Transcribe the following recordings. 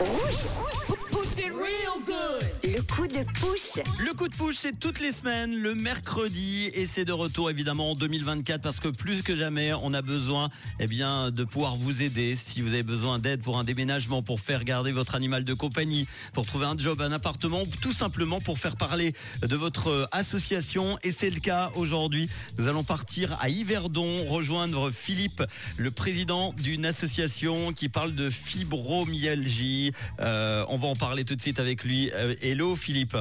Rouge. Push it real good. Le coup de push. Le coup de push, c'est toutes les semaines, le mercredi, et c'est de retour évidemment en 2024 parce que plus que jamais, on a besoin eh bien, de pouvoir vous aider. Si vous avez besoin d'aide pour un déménagement, pour faire garder votre animal de compagnie, pour trouver un job, un appartement, ou tout simplement pour faire parler de votre association. Et c'est le cas aujourd'hui. Nous allons partir à Yverdon, rejoindre Philippe, le président d'une association qui parle de fibromyalgie. Euh, on va en parler tout de suite avec lui. Euh, hello Philippe.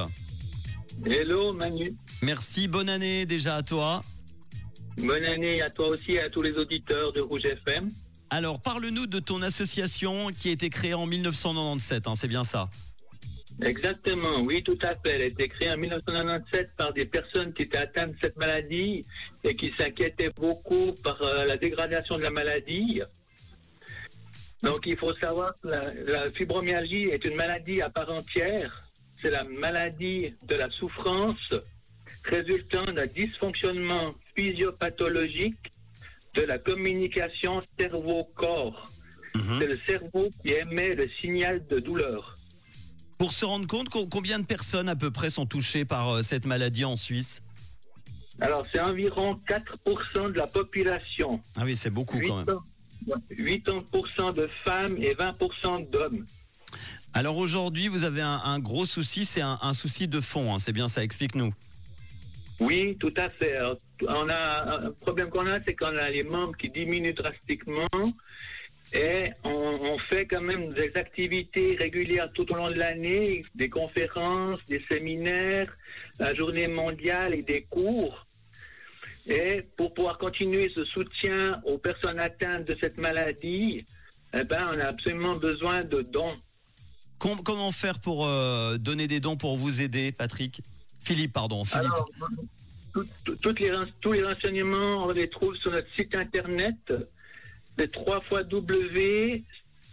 Hello Manu. Merci, bonne année déjà à toi. Bonne année à toi aussi et à tous les auditeurs de Rouge FM. Alors, parle-nous de ton association qui a été créée en 1997, hein, c'est bien ça? Exactement, oui, tout à fait. Elle a été créée en 1997 par des personnes qui étaient atteintes de cette maladie et qui s'inquiétaient beaucoup par euh, la dégradation de la maladie. Donc, il faut savoir que la, la fibromyalgie est une maladie à part entière. C'est la maladie de la souffrance résultant d'un dysfonctionnement physiopathologique de la communication cerveau-corps. Mhm. C'est le cerveau qui émet le signal de douleur. Pour se rendre compte, co- combien de personnes à peu près sont touchées par euh, cette maladie en Suisse? Alors, c'est environ 4% de la population. Ah oui, c'est beaucoup quand même. 80 80% de femmes et 20% d'hommes. Alors aujourd'hui, vous avez un, un gros souci, c'est un, un souci de fond, hein, c'est bien ça, explique-nous. Oui, tout à fait. Alors, on a un problème qu'on a, c'est qu'on a les membres qui diminuent drastiquement et on, on fait quand même des activités régulières tout au long de l'année, des conférences, des séminaires, la journée mondiale et des cours. Et pour pouvoir continuer ce soutien aux personnes atteintes de cette maladie, eh ben, on a absolument besoin de dons. Com- comment faire pour euh, donner des dons pour vous aider, Patrick? Philippe, pardon, Philippe. Alors, tout- tout- toutes les, ren- tous les renseignements, on les trouve sur notre site internet, c'est 3 fois W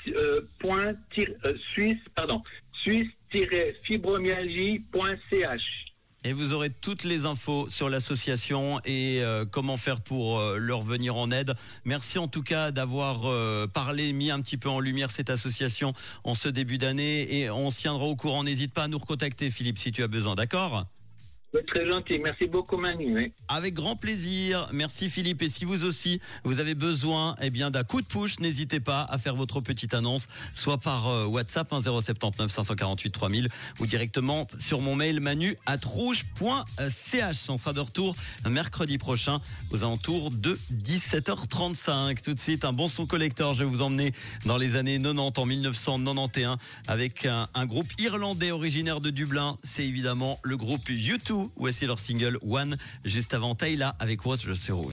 euh, point euh, Suisse, pardon, suisse-fibromyalgie.ch. Et vous aurez toutes les infos sur l'association et euh, comment faire pour euh, leur venir en aide. Merci en tout cas d'avoir euh, parlé, mis un petit peu en lumière cette association en ce début d'année et on se tiendra au courant. N'hésite pas à nous recontacter, Philippe, si tu as besoin, d'accord? Très gentil. Merci beaucoup, Manu. hein. Avec grand plaisir. Merci Philippe. Et si vous aussi, vous avez besoin eh bien, d'un coup de push, n'hésitez pas à faire votre petite annonce, soit par euh, WhatsApp hein, 079 548 3000 ou directement sur mon mail manu at rouge.ch. On sera de retour mercredi prochain aux alentours de 17h35. Tout de suite, un bon son collector. Je vais vous emmener dans les années 90 en 1991 avec un, un groupe irlandais originaire de Dublin. C'est évidemment le groupe U2. Voici leur single One juste avant Taylor avec Watch le Rouge.